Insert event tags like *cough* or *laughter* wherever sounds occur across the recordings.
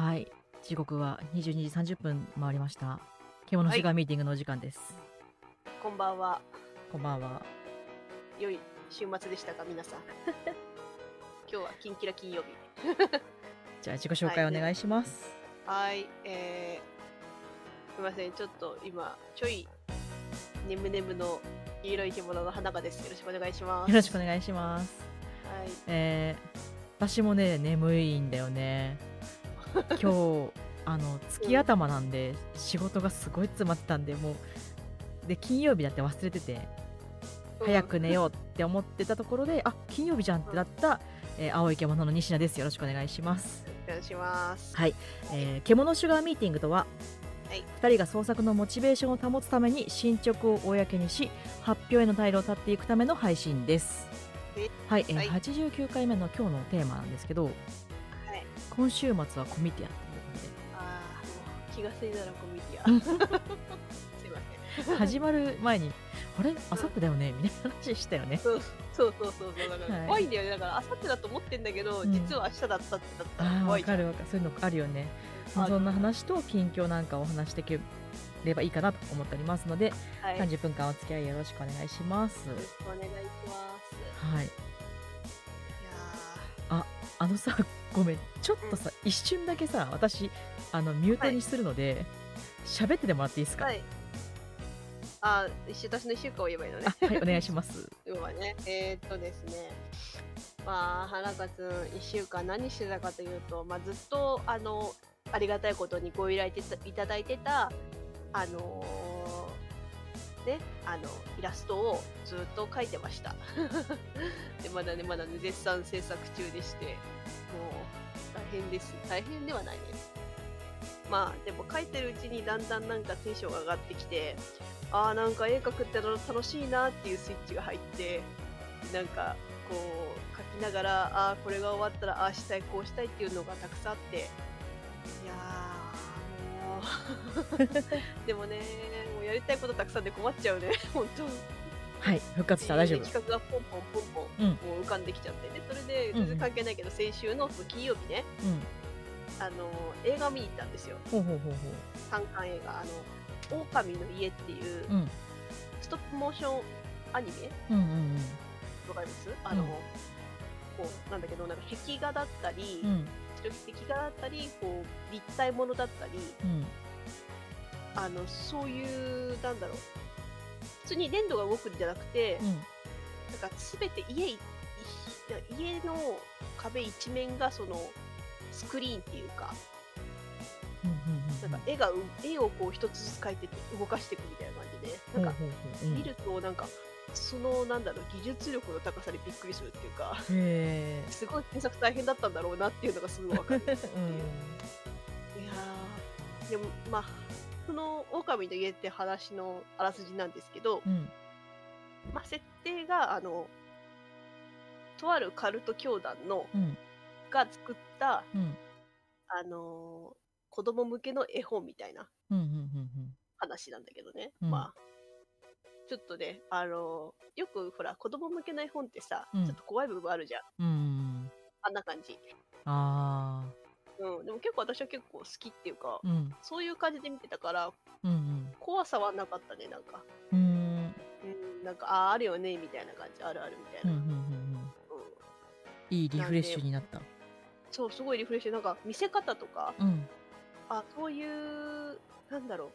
はい。時刻は22時30分回りました。獣シガーミーティングのお時間です。こんばんは。こんばんは。良い週末でしたか、皆さん。*laughs* 今日はキンキラ金曜日。*laughs* じゃあ自己紹介お願いします。はい、えー、すみません、ちょっと今、ちょい、ねむねむの黄色い獣の花がです。よろしくお願いします。よろしくお願いします。はい。えー、私もね、眠いんだよね。今日、あの、月頭なんで、仕事がすごい詰まってたんで、もう、で、金曜日だって忘れてて、早く寝ようって思ってたところで、あ金曜日じゃんってなった、えー青い獣の西名です。よろしくお願いします。うん。お願いします。はい、えー獣シュガーミーティングとは、はい2人が創作のモチベーションを保つために進捗を公にし発表への退路を断っていくための配信ですではい、えーはい89回目の今日のテーマなんですけどはい。今週末はコミティアああ、もう気がついたらコミディア。*laughs* すいません。始まる前にあれ？あさってだよね？みたいな話したよね。そうそうそうそうそう。だからはい。怖いんだよね。だからあさってだと思ってんだけど、うん。実は明日だったってだったら怖いじゃん。かるわかる。そういうのあるよね。そんな話と近況なんかをお話していければいいかなと思っておりますので、はい、よ30分間お付き合いよろしくお願いします。ろしくお願いします。はい。いやあのさごめんちょっとさ、一瞬だけさ私あのミュートにするので喋、っててもらっていいですか、ーはい。あ一週私の一週間を言えばいいのね。あはいお願いします。*laughs* 今ねえー、っとですね。まあ花香くん一週間何してたかというと、まあ、ずっとあのありがたいことにご依頼いただいてたあのーねあのイラストをずっと描いてました。*laughs* でまだねまだね絶賛制作中でしてもう大変です。大変ではないねまあでも描いてるうちにだんだんなんかテンションが上がってきてああなんか絵描くっての楽しいなっていうスイッチが入ってなんかこう描きながらああこれが終わったらああしたいこうしたいっていうのがたくさんあっていやーもう。*laughs* でもねもうやりたいことたくさんで困っちゃうね本当はい復活した大丈夫で企画がポンポンポンポン、うん。もう浮かんできちゃってでそれで全然関係ないけど、先週の金曜日ね。うん。あの映画見に行ったんですよ。ほうほうほう。単館映画。あの「狼の家」っていうストップモーションアニメ？うんうんわかります？あの、うん。こうなんだけどなんか壁画だったり、うん。壁画だったりこう立体ものだったりうん。あのそういうなんだろう。普通に粘土が動くんじゃなくて、うん。なんか全て家いい家の壁一面がそのスクリーンっていうかうんうんなんか絵がう絵をこう一つずつ描いてって動かしていくみたいな感じで見るとなんかそのなんだろう技術力の高さにびっくりするっていうかへすごい制作大変だったんだろうなっていうのがすごいわかるえ *laughs* いやー。でもまあその狼の家って話のあらすじなんですけど、うん。うんまあ、設定があのとあるカルト教団のうん。が作ったうん。あのー子供向けの絵本みたいな話なんだけどね、うん。まあちょっとねあのーよくほら子供向けの絵本ってさ、うん。ちょっと怖い部分あるじゃん。あんな感じ、あうん、でも結構私は結構好きっていうか、ーうん。そういう感じで見てたからうん怖さはなかったねなんか。うんうん。うんなんかああーあるよねみたいな感じあるあるみたいな、うんうんうんうん。うん。いいリフレッシュになった。そうすごいリフレッシュ。なんか見せ方とかうん。あそういうなんだろ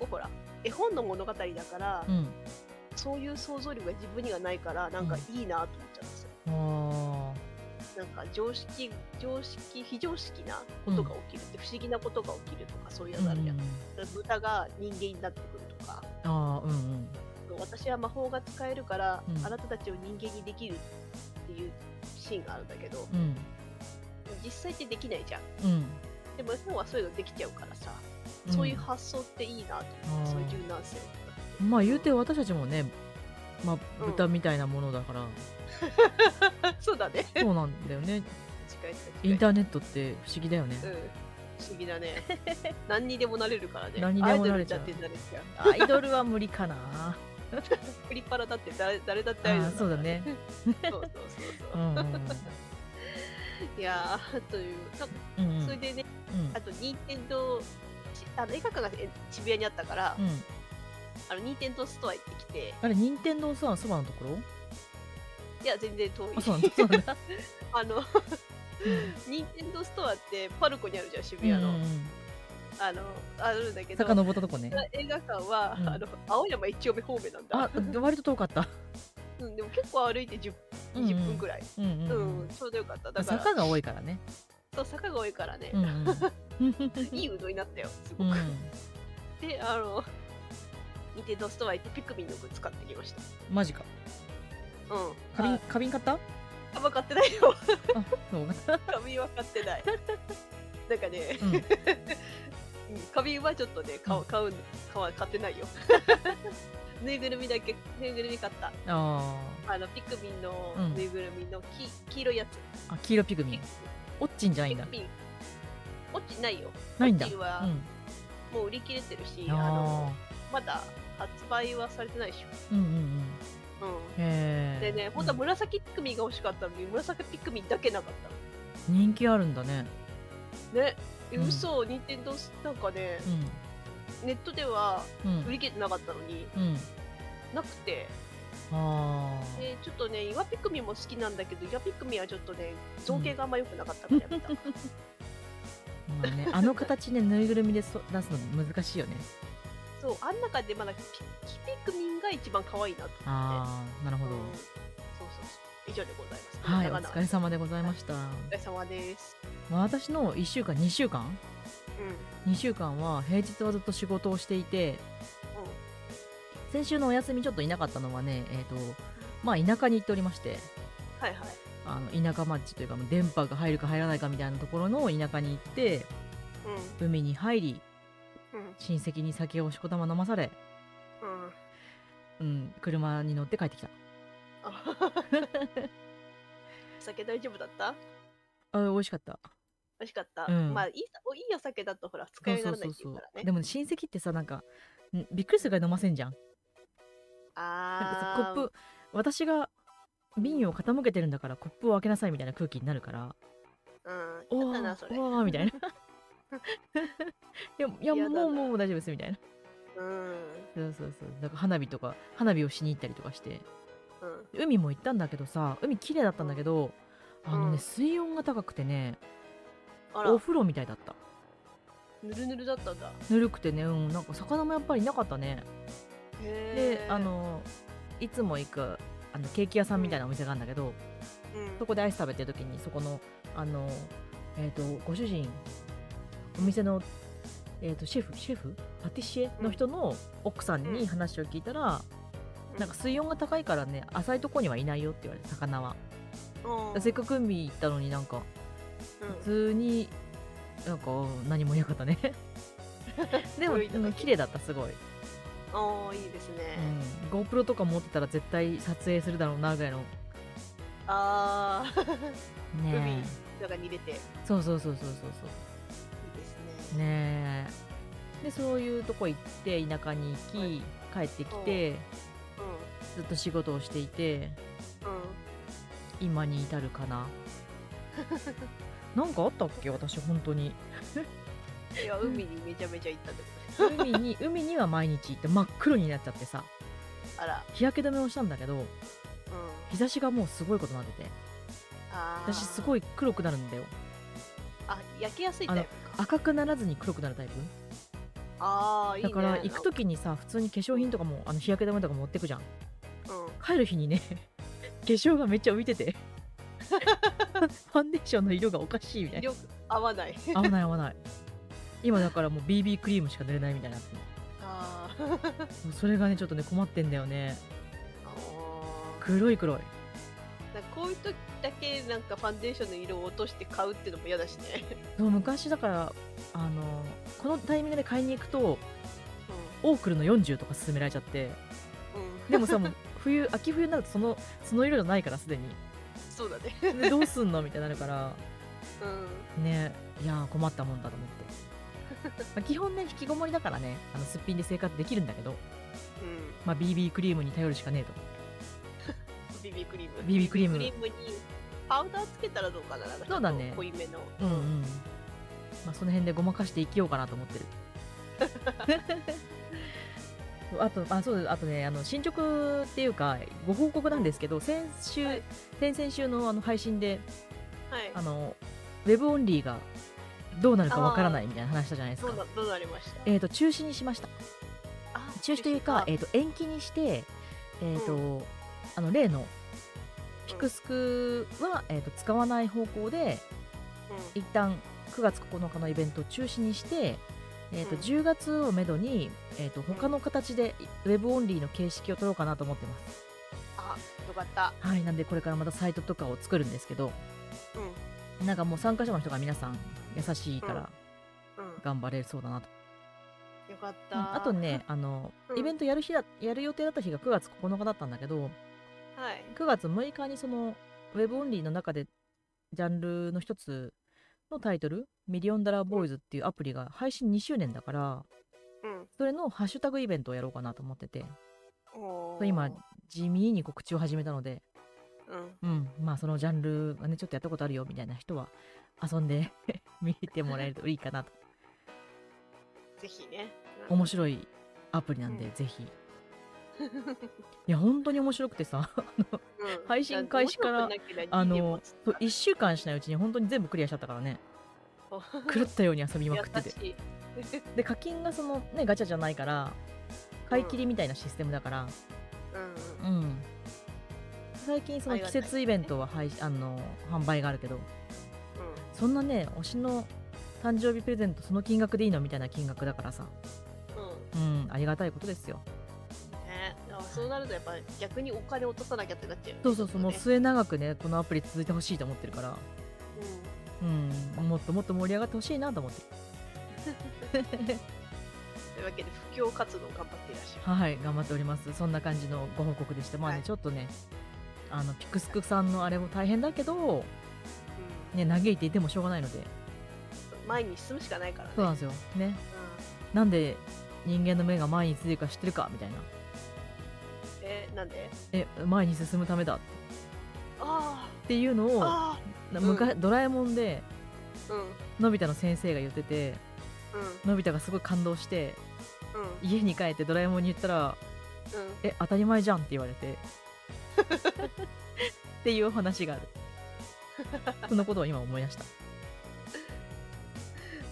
う。ほら絵本の物語だから、うん。そういう想像力が自分にはないからなんかいいなと思っちゃうんですよ、あなんか常識常識非常識なことが起きるって、不思議なことが起きるとかそういうーのあるじゃん、うん豚が人間になってくるとか。あーうんうん。私は魔法が使えるから、うん。あなたたちを人間にできるっていうシーンがあるんだけどうん。実際ってできないじゃん。うん。でも絵本はそういうのできちゃうからさ、うん。そういう発想っていいなと思って、そういう柔軟性まあ言うて私たちもねまあうん。豚みたいなものだから、*laughs* そうだね。そうなんだよね。近い近い近い。インターネットって不思議だよね、うん。不思議だね。*laughs* 何にでもなれるからね。何にでもなれちゃう。アイドルだってなれちゃうアイドルは無理かな。プリパラだって誰 *laughs* 誰だってあアイドルーそうだね。そうそうそうそう。うんうんいやーという。なんかうんうん。それでねうん。あと任天堂しあの映画館がえ渋谷にあったから、うんあの任天堂ストア行ってきて。あれ任天堂さんそばのところ？いや全然遠い。あそうなんだ。そうなんだ。*laughs* あのうん。任天堂ストアってパルコにあるじゃん渋谷の、うんうんうん。あのあるんだけど遡ったとこね。映画館は、うん。あの青山一丁目方面なんだ。あ割と遠かった。うん、でも結構歩いて10うんうん。20分くらい、うんうんうん。うんちょうどよかった。だから坂が多いからね。そう坂が多いからね、うんうん *laughs* いい運動になったよすうん。ごく、であのニンテンドーストア行ってピクミンのグッズ買ってきました。マジか。うん。花瓶あ花瓶買った？ああんま買ってないよ。*laughs* そう。花瓶は買ってない。なんかね、うん。うん花瓶はちょっとね買うう買う買わ買ってないよ。*laughs* ぬいぐるみだけぬいぐるみ買った。ああのピクミンのうん。ぬいぐるみのき、黄色いやつ。ーあ黄色ピグミン。オッチンじゃないんだ。ピクミン。落ちないよ。ないんだ。オッチンはうん。もう売り切れてるしあのあまだ発売はされてないでしーうんうんょ、うん。うん。へえでね、本当は紫ピクミンが欲しかったのに、紫ピクミンだけなかった。人気あるんだね。の。ね、えうん。嘘、任天堂なんかね、うネットではんうん。売り切れてなかったのに、うん。なくて、ああでちょっとね、岩ピクミンも好きなんだけど、岩ピクミンはちょっとね、造形があんま良くなかったからやめた。*laughs* まあねあの形ねぬいぐるみでそ出すの難しいよねそう、あん中でまだキキピクミンが一番可愛いなと思って。ああなるほどうんそうそうそう。以上でございます。はいお疲れ様でございましたお疲れ様です。まあ私の1週間2週間？うん。2週間は平日はずっと仕事をしていて先週のお休みちょっといなかったのはねえっ、とまあ田舎に行っておりましてはいはい。あの田舎町というか電波が入るか入らないかみたいなところの田舎に行ってう海に入りん。うん。親戚に酒をしこたま飲まされ、うん。うん、車に乗って帰ってきた。あ。*laughs* お酒大丈夫だった？あ美味しかった。美味しかった？うん。まあいいさおいいお酒だとほら使いにならないっていうからね。でもね親戚ってさなんかんびっくりするぐらい飲ませんじゃん。なんかあーさコップ私が瓶を傾けてるんだからコップを開けなさいみたいな空気になるから。うん。おおわーみたいな *laughs* いやいやもうもう大丈夫ですみたいな。うん。そうそうそう。だから花火とか花火をしに行ったりとかして。うん。海も行ったんだけどさ海綺麗だったんだけどあのね、うん。水温が高くてねお、風呂みたいだった。ぬるぬるだったんだ。ぬるくてねうん。なんか魚もやっぱりなかったね。であ、のいつも行くあのケーキ屋さんみたいなお店があるんだけど、うん。そこでアイス食べてる時にそこのあのえっ、とご主人お店のえー、とシェフシェフ？パティシエの人の奥さんに話を聞いたら、うん。なんか水温が高いからね浅いとこにはいないよって言われて魚は、うん。せっかく海行ったのになんかうん。普通になんか何もいなかったね。*laughs* でもそうん綺麗だったすごい、ああ、いいですね。うん、GoPro とか持ってたら絶対撮影するだろうなぐらいの。ああ、ね海中に入れて。そうそうそうそうそう。そうねえでそういうとこ行って田舎に行き、はい帰ってきてずっと仕事をしていて。今に至るかななんかあったっけ？私本当にいや、海にめちゃめちゃ行ったです。海に海には毎日行って真っ黒になっちゃってさあら。日焼け止めをしたんだけどうん。日差しがもうすごいことになってて。私すごい黒くなるんだよあ、焼けやすいタイプ？か。赤くならずに黒くなるタイプ？ああ、いいね。だから行く時にさ普通に化粧品とかもあの日焼け止めとか持ってくじゃん。うん。帰る日にね *laughs* 化粧がめっちゃ浮いてて *laughs* ファンデーションの色がおかしいみたいな。色合わない。合わない合わない。今だからもう BB クリームしか塗れないみたいにな。あそれがねちょっとね困ってんだよね。黒い黒いなんかこういう時だけなんかファンデーションの色を落として買うっていうのも嫌だしね。そう昔だからあのこのタイミングで買いに行くとうオークルの40とか勧められちゃってん。うん。でもさもう冬秋冬になるとそのその色じゃないからすでにそうだね。でどうすんのみたいになるからうん。ねいやー困ったもんだと思って、まあ、基本ね引きこもりだからねあのすっぴんで生活できるんだけど、うん。まあ、BB クリームに頼るしかねえと BB クリーム。BB クリーム。クリームにパウダーつけたらどうかな。そうだね。濃いめの。うんうん。まあ、その辺でごまかして生きようかなと思ってる。*laughs* あとあそうです。あとねあの進捗っていうかご報告なんですけど先週、はい。先々週のあの配信ではい。あのウェブオンリーがどうなるかわからないみたいな話したじゃないですか。どうなりました？えー、と中止にしました。あ中止というか、えー、と延期にして、えーとあの例のピクスクは、えー、と使わない方向でうん。一旦9月9日のイベントを中止にして、えーとうん。10月をめどに、えー、と他の形でウェブオンリーの形式を取ろうかなと思ってます。あよかった。はい、なんでこれからまたサイトとかを作るんですけどうん。なんかもう参加者の人が皆さん優しいからうん。頑張れそうだなと。よかっうんたあとねあの、うん。イベントやる日だやる予定だった日が9月9日だったんだけどはい。9月6日にそのウェブオンリーの中でジャンルの一つのタイトル「ミリオンダラーボーイズ」っていうアプリが配信2周年だからうん。それのハッシュタグイベントをやろうかなと思ってて。今地味に告知を始めたので。うん。うん。まあそのジャンルがねちょっとやったことあるよみたいな人は遊んで *laughs* 見てもらえるといいかなと。ぜひね。面白いアプリなんで、うん。ぜひいや本当に面白くてさうん。配信開始からあのもつそう1週間しないうちに本当に全部クリアしちゃったからね。狂ったように遊びまくってて。で課金がそのねガチャじゃないから買い切りみたいなシステムだから。うん。うん。うん、最近その季節イベントは配あの販売があるけどそんなね推しの誕生日プレゼントその金額でいいのみたいな金額だからさ。うんうん。うんありがたいことですよそうなるとやっぱ逆にお金落とさなきゃってなっちゃうそうそうそうもう末永くねこのアプリ続いてほしいと思ってるから。とねうん。もっともっと盛り上がってほしいなと思ってうん *laughs* というわけで布教活動頑張っていらっしゃるはい頑張っております。そんな感じのご報告でした。まあね、はい。ちょっとねあのピクスクさんのあれも大変だけどうん。ね嘆いていてもしょうがないので。前に進むしかないからね。そうなんですよ。ね。うん。なんで人間の目が前についてるか知ってるかみたいな。えなんで？え前に進むためだ。ってあっていうのあをあな昔ドラえもんであうん。うんのび太の先生が言っててのび太がすごい感動してうん。家に帰ってドラえもんに言ったらうん「え当たり前じゃん」って言われて。*laughs* っていうお話がある。*laughs* そのことを今思い出した。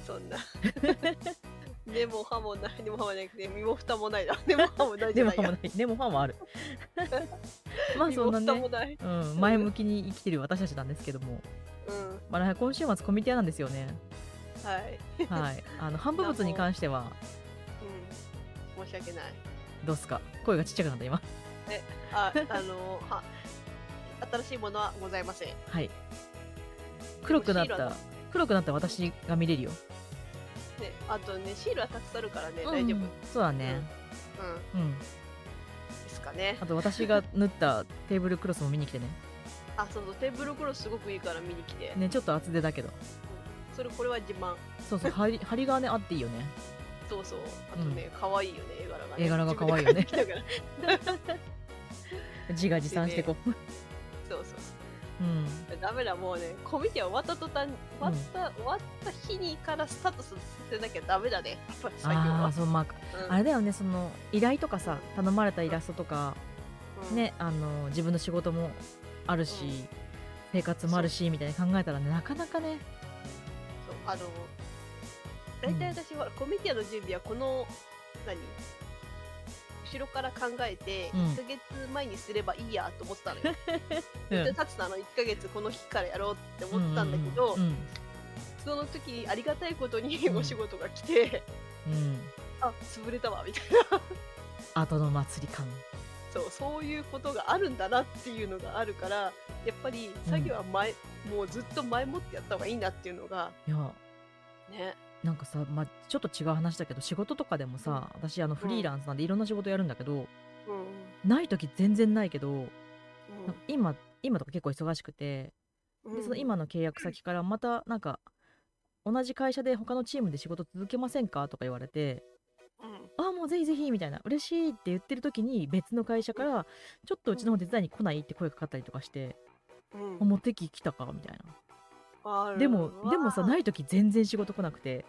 そんな *laughs* 根も葉もない。根も葉も *laughs* なくて身も蓋もないな。根も葉もないじでゃないや。もファもある。まあそんなね。もない。うん、前向きに生きてる私たちなんですけども、うん。まあ、今週末コミティアなんですよね。はい。はい。あの *laughs* 販売物に関しては。うん。申し訳ない。どうっすか？声がちっちゃくなった今。ああのは新しいものはございません。はい。黒くなった。黒くなった私が見れるよ、ねあとねシールはたくさんあるからね、うん。大丈夫。うんそうだね。うん。ですかね。あと私が縫ったテーブルクロスも見に来てね。あそうそうテーブルクロスすごくいいから見に来て、ねちょっと厚手だけど。それこれは自慢。そうそう *laughs* 針針がねあっていいよね。そうそう。あとね可愛、いよね絵柄がね。絵柄が可愛いよね。自 *laughs* 画自賛してこううん。ダメだもうねコミュニティは終わった途端終わった、終わった日にからスタートさせなきゃダメだね。やっぱり作業は。ああそうまあうん。あれだよねその依頼とかさ頼まれたイラストとか、うん。ねあの自分の仕事もあるし、うん。生活もあるしみたいに考えたらねなかなかね。そうあの大体私はコミュニティアの準備はこの何？後ろから考えてうん。1ヶ月前にすればいいやと思ってたのよ。*laughs* うん。で、立つのあの1ヶ月この日からやろうって思ってたんだけど、うん。うんその時にありがたいことにうん。お仕事が来て、うん。うんあ潰れたわみたいな。後の祭り感。そうそういうことがあるんだなっていうのがあるからやっぱり作業は前、もうずっと前もってやった方がいいなっていうのがいや。ねなんかさ、まあ、ちょっと違う話だけど仕事とかでもさ、私あのフリーランスなんでいろんな仕事やるんだけど、うん。ない時全然ないけど、今今とか結構忙しくてうんでその今の契約先からまたなんか同じ会社で他のチームで仕事続けませんかとか言われてうん。ああもうぜひぜひみたいな嬉しいって言ってる時に別の会社からちょっとうちの方手伝いに来ないって声かかったりとかして、うん。あもう敵来たかみたいなでもでもさわない時全然仕事来なくて。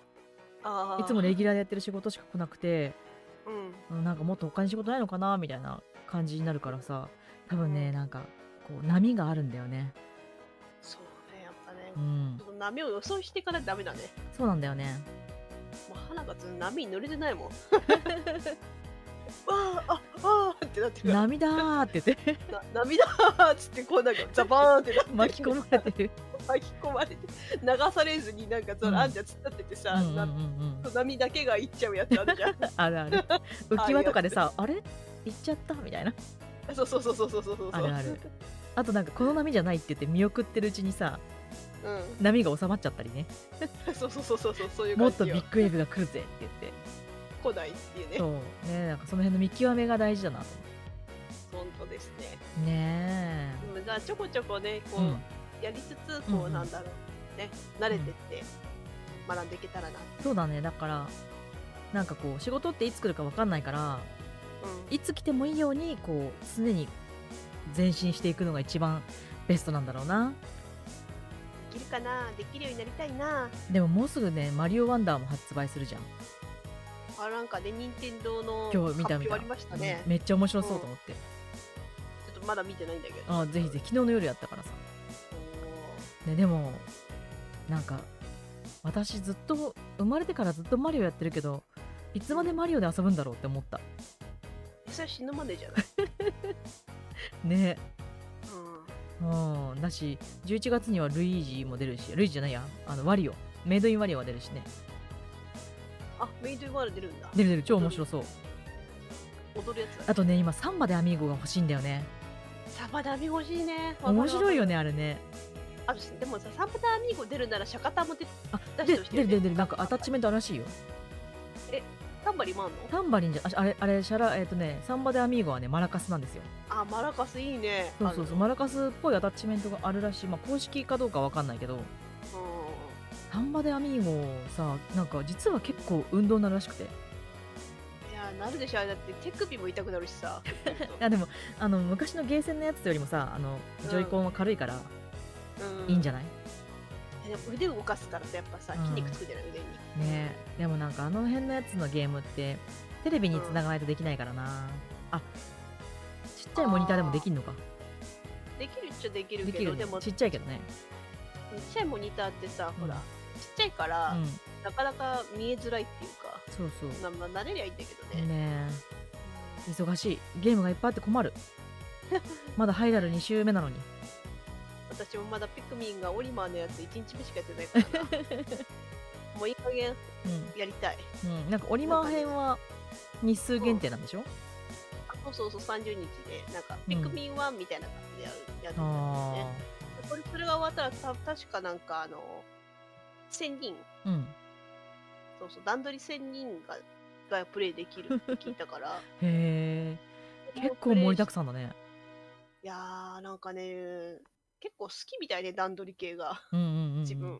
いつもレギュラーでやってる仕事しか来なくて。うん。うんなんかもっと他に仕事ないのかな？みたいな感じになるからさ。多分ねなんかこう波があるんだよね。そうねやっぱね、うん。ちょっと波を予想してからダメだね。そうなんだよね。もう花がつ波に乗れてないもん *laughs* わあああーってなってる。涙ーって言って。な涙ーっつってこうなんかザバーンってなって巻き込まれてる。巻き込まれて流されずになんかそうん。のあんじゃ突っ立っててさ、うんうんうん波だけが行っちゃうやつあるじゃん。*laughs* あるある。浮き輪とかでさあれ？行っちゃった？みたいな。そうそうそうそうそうそうそう。あるある。あとなんかこの波じゃないって言って見送ってるうちにさう波が収まっちゃったりね。ん *laughs* そうそうそうそうそうそういうもっとビッグウェーブが来るぜって言って来ないっていうね。そうねなんかその辺の見極めが大事だなと本当ですね。ねでもじゃあちょこちょこねこえ、う、うん、やりつつうんうこうんなんだろうね。慣れてって学んでいけたらな。そうだね。だからなんかこう仕事っていつ来るか分かんないからうん。いつ来てもいいようにこう常に前進していくのが一番ベストなんだろうな。できるかな？できるようになりたいな。でももうすぐねマリオワンダーも発売するじゃんあなんかね任天堂の今日見た見た発表ありましたね、めっちゃ面白そうと思って、ちょっとまだ見てないんだけど。あぜひぜひ。昨日の夜やったからさ、おね、でもなんか私ずっと生まれてからずっとマリオやってるけどいつまでマリオで遊ぶんだろうって思った。ーそれ死ぬまでじゃない、*laughs* ね。うん、うん。だし11月にはルイージも出るしルイージじゃないや。あのワリオ。メイドインワリオが出るしねあメイドインワール出るんだ。出る出る超面白そう。踊るやつ。だあとね今サンバでアミーゴが欲しいんだよね。サバダミ欲しいね。面白いよねねあれね。あでもさサバダミーゴ出るならシャカタンも出あ出でしてほしいよね。出る出る出る。なんかアタッチメントあるらしいよ。タンバリもあんの？タンバリンじゃああれあれシャラえっ、とねサンバでアミーゴはねマラカスなんですよ。あマラカスいいね。そうそうそう。あマラカスっぽいアタッチメントがあるらしい。まあ公式かどうかわかんないけど。るサンバでアミーゴさなんか実は結構運動になるらしくて。いうんいやなるでしょ。だって手首も痛くなるしさ。*laughs* やでもあの昔のゲーセンのやつよりもさあのジョイコンは軽いからうん。いいんじゃない、でも腕動かすからさやっぱさうん。筋肉つくじゃない腕にね。えでもなんかあの辺のやつのゲームってテレビにつながないとできないからな、あちっちゃいモニターでもできるのか。できるっちゃできるできるね。けどでもちっちゃいけどね。ちっちゃいモニターってさ、うん。ほらちっちゃいから、うん。なかなか見えづらいっていうかそうそう。なまあ慣れりゃいいんだけどね。ねえ。忙しい。ゲームがいっぱいあって困る。*laughs* まだハイラル2週目なのに。私もまだピクミンがオリマーのやつ1日目しかやってないからな。*laughs* もういい加減うん。やりたい。うん、なんかオリマー編は日数限定なんでしょ、あそうそうそう。30日でなんかピクミン1みたいな感じでやるん。あですね、これそれが終わったらた確かなんかあの1000人。あうん。そうそう段取り1000人ががプレイできるって聞いたから。*laughs* へえ。結構盛りだくさんだね。いやーなんかね結構好きみたいね段取り系が。うんうんうんうん。自分、うん。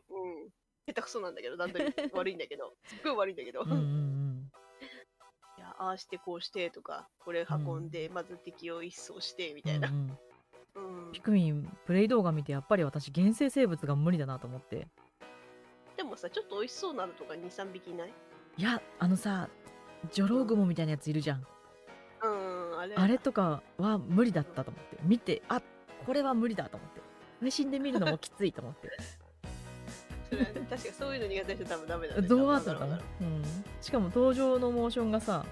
下手くそなんだけど段取り悪いんだけど。*laughs* すっごい悪いんだけど、うんうんうん。*laughs* いやああしてこうしてとかこれ運んで、まず敵を一掃してみたいな、うんうん。ピクミンプレイ動画見てやっぱり私原生生物が無理だなと思って。でもさちょっと美味しそうなのとか23匹いない？いやあのさジョロウグモみたいなやついるじゃん。うんあれ。あれとかは無理だったと思って。見てあこれは無理だと思って。*laughs* 配信で見るのもきついと思って。それはね確かにそういうの苦手な人多分ダメだね。動画とかな？わかるわかうん、しかも登場のモーションがさ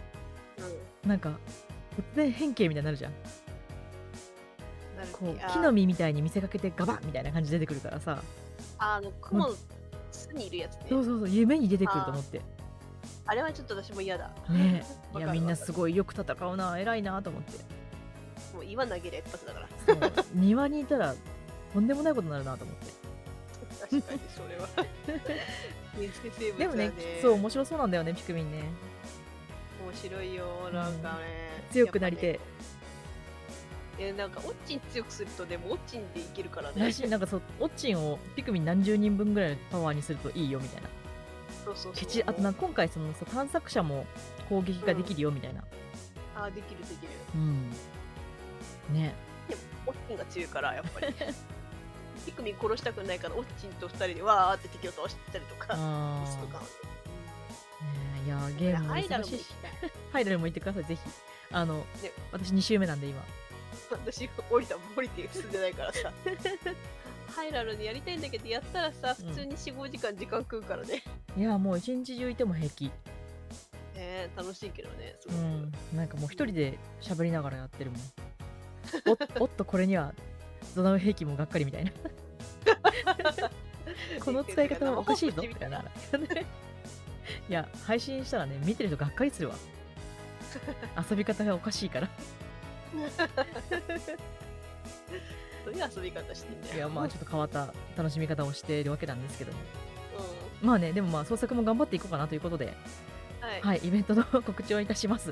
るうん。なんか突然変形みたいになるじゃん。こう木の実みたいに見せかけてガバッみたいな感じで出てくるからさ。あの雲にいるやつね、そうそうそう夢に出てくると思って。あれはちょっと私も嫌だ。ね。*laughs* いわやみんなすごいよく戦うな。偉いなと思って。もう岩投げる一発だから。庭にいたらとんでもないことになるなと思って。確かにそれは。*laughs* でもねそう面白そうなんだよねピクミンね。面白いよなんかね、強くなりてねえなんかオッチン強くするとねもうオッチンでいけるからね。らしい。なんかそうオッチンをピクミン何十人分ぐらいのパワーにするといいよみたいな。そうそうそう。ケチあとな今回そのさ探索者も攻撃ができるよみたいな。あできるできる。うん。ね。でもオッチンが強いからやっぱり。*laughs* ピクミンに殺したくないからオッチンと二人でわーって敵を倒したりとかあー。いやーゲームもハイダル忙しいしも行きたい。ハイダルも行ってくださいぜひ。あの、ね。私2周目なんで今私降りた降りて進んでないからさ。*laughs* ハイラルにやりたいんだけどやったらさ普通に45時間時間食うからね、いやもう一日中いても平気。ね楽しいけどねすうごく、ん。なんかもう一人で喋りながらやってるもん。お *laughs* おっとこれにはドナウ兵器もがっかりみたいな。*laughs* この使い方はおかしいぞみたいな。いや配信したらね見てる人がっかりするわ。遊び方がおかしいから *laughs* どういう遊び方してんだよ。いやまあちょっと変わった楽しみ方をしているわけなんですけど。もうまあねでもまあ創作も頑張っていこうかなということで。んはい。はいイベントの *laughs* 告知をいたします。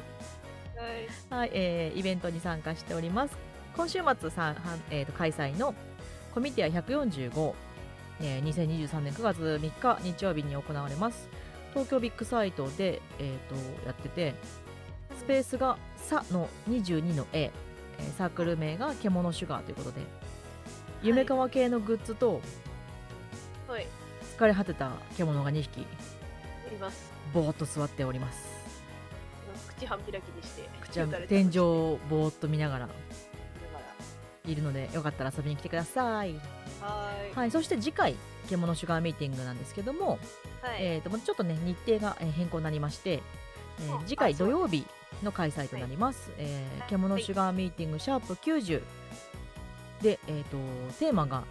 はい。はい、えーイベントに参加しております。今週末さん、えーと開催のコミティア145、えー2023年9月3日日曜日に行われます。東京ビッグサイトで、えー、とやってて、スペースが「さ」の22の A、えーサークル名が獣シュガーということで、夢川系のグッズとはい。疲れ果てた獣が2匹、います。ぼーっと座っております。口半開きにして天井をぼーっと見ながらいるので、よかったら遊びに来てください。らはーい。はい、そして次回、獣シュガーミーティングなんですけども、はい。えー、とちょっとね、日程がえー変更になりまして、えーあ次回土曜日の開催となります。えーはい獣シュガーミーティングシャープ90で、えー、とテーマが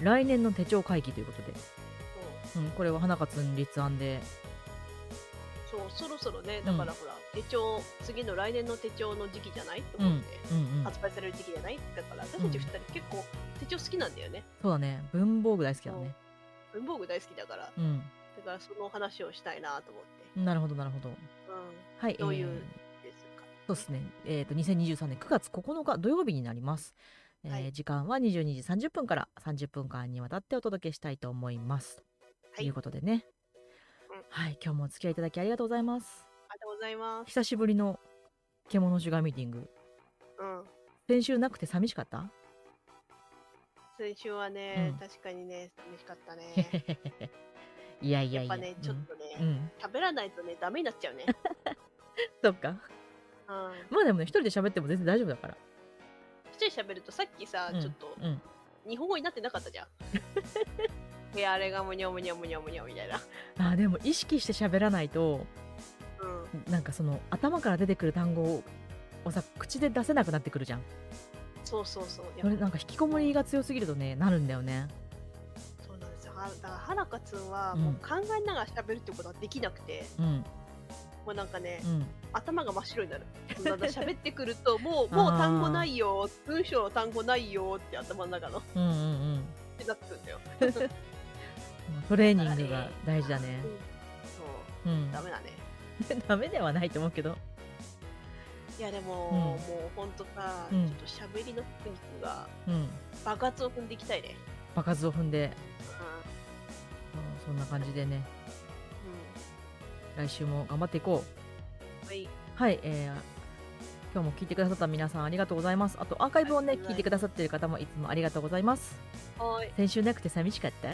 来年の手帳会議ということで、そう。うん、これは花勝立案で、そうそろそろねだからほら、手帳次の来年の手帳の時期じゃないとうん、うん思って、、うん、発売される時期じゃない？だから私たち二人結構手帳好きなんだよね。そうだね、文房具大好きだね。文房具大好きだから。うん、だからその話をしたいなと思って、なるほど、なるほど。うはい、どういうえー。ですか？そうですね、えー、と2023年9月9日土曜日になります。えーはい。時間は22時30分から30分間にわたってお届けしたいと思います。はい。ということでね、うん。はい、今日もお付き合いいただきありがとうございます。ありがとうございます。久しぶりの獣シュガーミーティング。うん。先週なくて寂しかった？先週はね、うん。確かにね寂しかったね *laughs* いやいやいや。やっぱねちょっとね、うん、うん。喋らないとねダメになっちゃうね *laughs* そっか。うんまあでもね、一人で喋っても全然大丈夫だから。一人喋るとさっきさ、うんちょっとうん。日本語になってなかったじゃん *laughs* いやあれがむにょむにょむにょむにょみたいなあーでも意識して喋らないと、うんなんかその頭から出てくる単語をさ、口で出せなくなってくるじゃん。そうそうそうそれなんか引きこもりが強すぎるとね、なるんだよね。そうなんですよはだから花香つんはうんもう考えながら喋るってことはできなくて、うん。もうなんかね、うん。頭が真っ白になるなんだ喋ってくると *laughs* もうもう単語ないよ文章の単語ないよって頭の中のっうんうんうん。てなってくるんだよ *laughs* トレーニングが大事だね。そううん。ダメだね *laughs* ダメではないと思うけど。いやでも、うんもうほんとさ、うんちょっと喋りのテクニックがうん。爆発を踏んでいきたいね爆発を踏んで、そんな感じでね、ん、来週も頑張っていこう。ん、はい、う。はい、えー、今日も聞いてくださった皆さんありがとうございます。あとアーカイブをね、聞いてくださっている方もいつもありがとうございます。はーい。先週なくて寂しかった？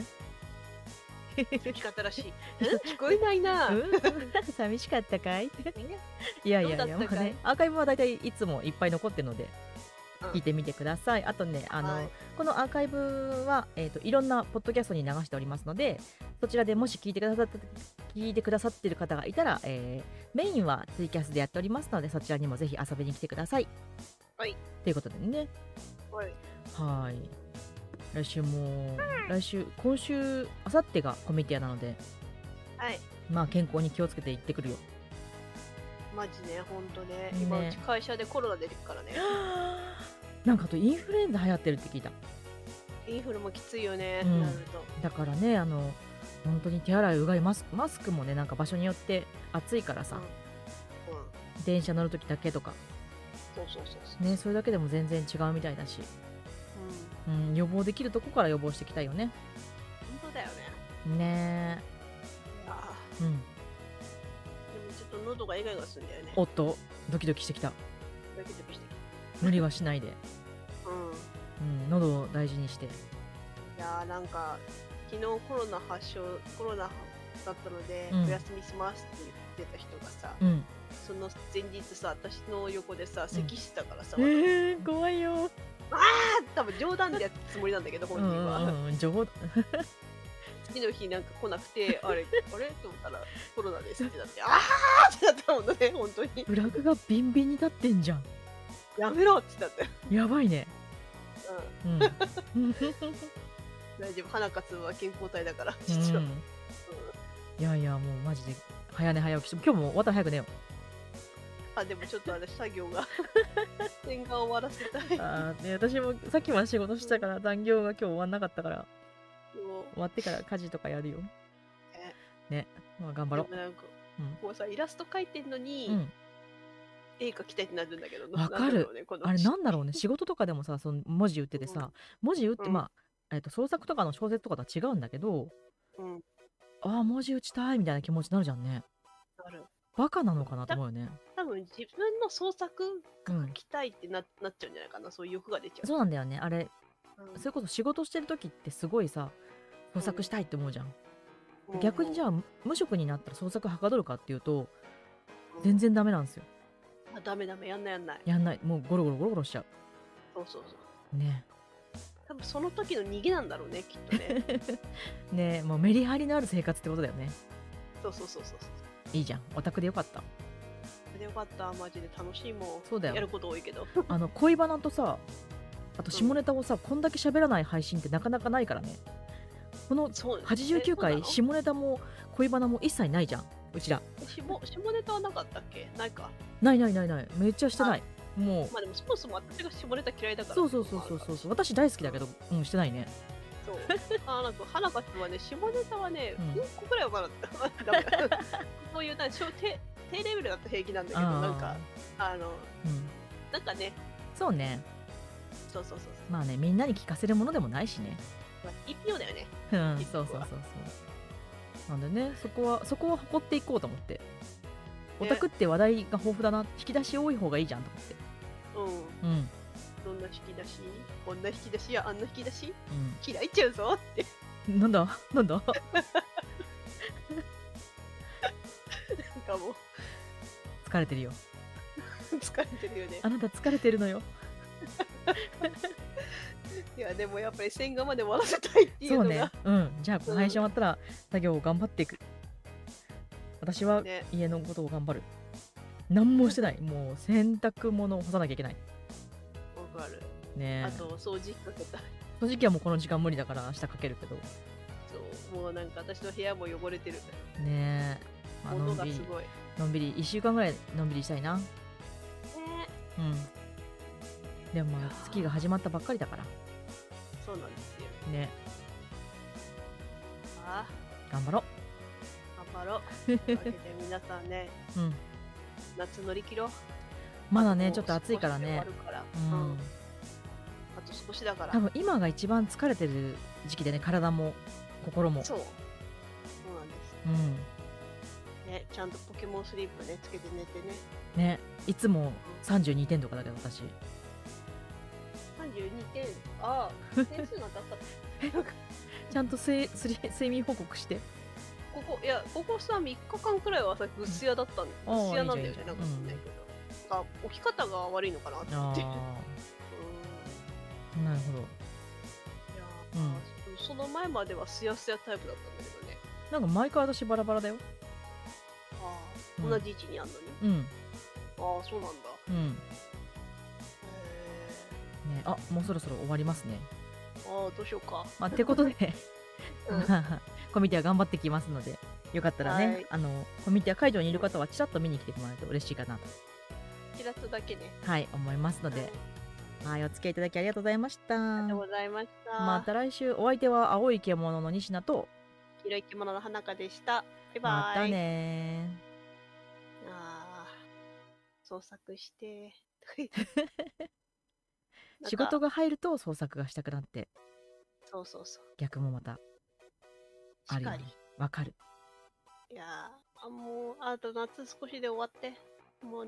聞き方らしい。*laughs* うん聞こえないな、うん。*laughs* 寂しかったかい？え？いやいやいや、まあね、アーカイブはだいたいいつもいっぱい残ってるので、うん聞いてみてください。あとね、あの、はいこのアーカイブは、えー、といろんなポッドキャストに流しておりますので、そちらでもし聞いてくださった聞いてくださっている方がいたら、えーメインはツイキャスでやっておりますので、そちらにもぜひ遊びに来てください。はい。ということでね、はいはい。来週も、来週、今週、あさってがコミティアなので、はいまあ健康に気をつけて行ってくるよ。マジねほんとねね今うち会社でコロナ出てるからね *laughs* なんかあとインフルエンザ流行ってるって聞いた。インフルもきついよね、うん。なると。だからね、あの、本当に手洗い、うがい、マスク、マスクもね、なんか場所によって暑いからさ、うん、うん、電車乗るときだけとか、そうそうそうそう、ね、それだけでも全然違うみたいだし、うん、うん、予防できるとこから予防していきたいよね。本当だよね。ね。あえ。うん。ーでもちょっと喉がイガイガするんだよね。おっと、ドキドキしてきた。ドキドキしてき無理はしないで。たうん。うん、喉を大事にして。いやーなんか昨日コロナ発症コロナだったので、うんお休みしますって言ってた人がさ、うん。その前日さ私の横でさ咳してたからさ、えー、怖いよ。多分冗談でやったつもりなんだけど本人は、うんうんうん冗次の日なんか来なくて *laughs* あれあれ？と思ったらコロナですってなって *laughs* あーってなったもんね本当に。フラグがビンビンに立ってんじゃんやめろってなって、やばいね。うん、うん。大丈夫。花勝は健康体だからう実は、ん。いやいやもうマジで早寝早起きして今日も終わったら早く寝よ。あでもちょっと私作業が *laughs* 洗顔終わらせたい。あーね私もさっきまで仕事してたから残業が今日終わんなかったから終わってから家事とかやるよ。えね。まあ頑張ろでもなんかうん。こうさイラスト描いてんのに、ううん絵描きたいってなるんだけどわかる。あれなんだろうね。仕事とかでもさその文字打っててさ文字打ってうん。まあえっと創作とかの小説とかとは違うんだけどうん。ああ文字打ちたいみたいな気持ちになるじゃんね。ある。バカなのかなと思うよね。多分自分の創作うん。描きたいってな,、なっちゃうんじゃないかな。そういう欲が出ちゃう。そうなんだよね。あれうん。それこそ仕事してる時ってすごいさ創作したいって思うじゃん、うん。逆にじゃあ無職になったら創作はかどるかっていうとうん。全然ダメなんですよあダメダメやんないやんない。やんない。もうゴロゴロゴロゴロしちゃそうそうそう。うね。多分その時の逃げなんだろうねきっとね。*laughs* ねもうメリハリのある生活ってことだよね。そうそうそうそうそう。いいじゃん。オタクでよかった。でよかった。マジで楽しいもん。そうだよ。やること多いけど。*laughs* あの恋バナとさあと下ネタをさ、こんだけ喋らない配信ってなかなかないからね。このそう89回下ネタも恋バナも一切ないじゃんうちら。下下ネタはなかったっけ？ないか。ないないないない。めっちゃしてない。もう。まあでもそもそも私が下ネタ嫌いだからそうそうそうそうそうそう。私大好きだけどうんしてないね。そう。あなんか花勝はね下ネタはね、うん。うん、個くらいはまだダメだそういうなんか小低低レベルだと平気なんだけどなんかあのうん。なんかね。そうね。そうそうそうそう。まあねみんなに聞かせるものでもないしね。まあ一票だよね。うんそうそうそうそうなんでねそこはそこは誇っていこうと思って。オタクって話題が豊富だな引き出し多い方がいいじゃんと思って。うん。うん。どんな引き出し？こんな引き出し？やあんな引き出し？う嫌いっちゃうぞって。んなんだ？なんだ？なんかもう。疲れてるよ。*laughs* 疲れてるよね。あなた疲れてるのよ *laughs* いやでもやっぱり洗顔まで終わらせたいっていうそうね。うん。じゃあこの配信終わったら作業を頑張っていく。私はね。家のことを頑張る。何もしてない。もう洗濯物を干さなきゃいけない。わかる。ね。あと掃除機かけたい。その時期はもうこの時間無理だから明日かけるけど。そう。もうなんか私の部屋も汚れてる。ね。え、まあ、のがすごい。ねのんびり1週間ぐらいのんびりしたいな。うん。でもまあ月が始まったばっかりだからそうなんですよ。ね。あ。頑張ろあ頑張ろう。*laughs* というわけで皆さんねううん。夏乗り切ろう。まだねちょっと暑いからね。ううん。ん。あと少しだから。多分今が一番疲れてる時期でね体も心も。そう。そうなんですうん。ねちゃんとポケモンスリープねつけて寝てね。ね。いつも32点とかだけど私32点。ああ点数が高かった。ちゃんと睡睡睡眠報告して。ここいやここさ3日間くらいはさぐっすやだったん。ぐっすやなんだよね。なんか知んないけど、なんか起き方が悪いのかなって。思ってうん。なるほど。ー、うん。その前まではすやすやタイプだったんだけどね。なんか毎回私バラバラだよ。ああ、うん。同じ位置にあんのに。うん。ああそうなんだ。うんあもうそろそろ終わりますね。えああどうしようか。まあってことで。うん。*laughs* コミュニティは頑張ってきますのでよかったらね、はい。あのコミュニティは会場にいる方はちらっと見に来てもらえると嬉しいかなと。キラツだけね。はい思いますので。はいお付き合いいただきありがとうございました。ありがとうございました。また来週お相手は青い獣の西名と。黄色い着物の花香でした。バイバイ。またねああ創作して。ー *laughs* 仕事がが入ると創作がしたくなって。そうそうそう。逆もまた。あるよね。わかる。いやーあもうあと夏少しで終わって。もう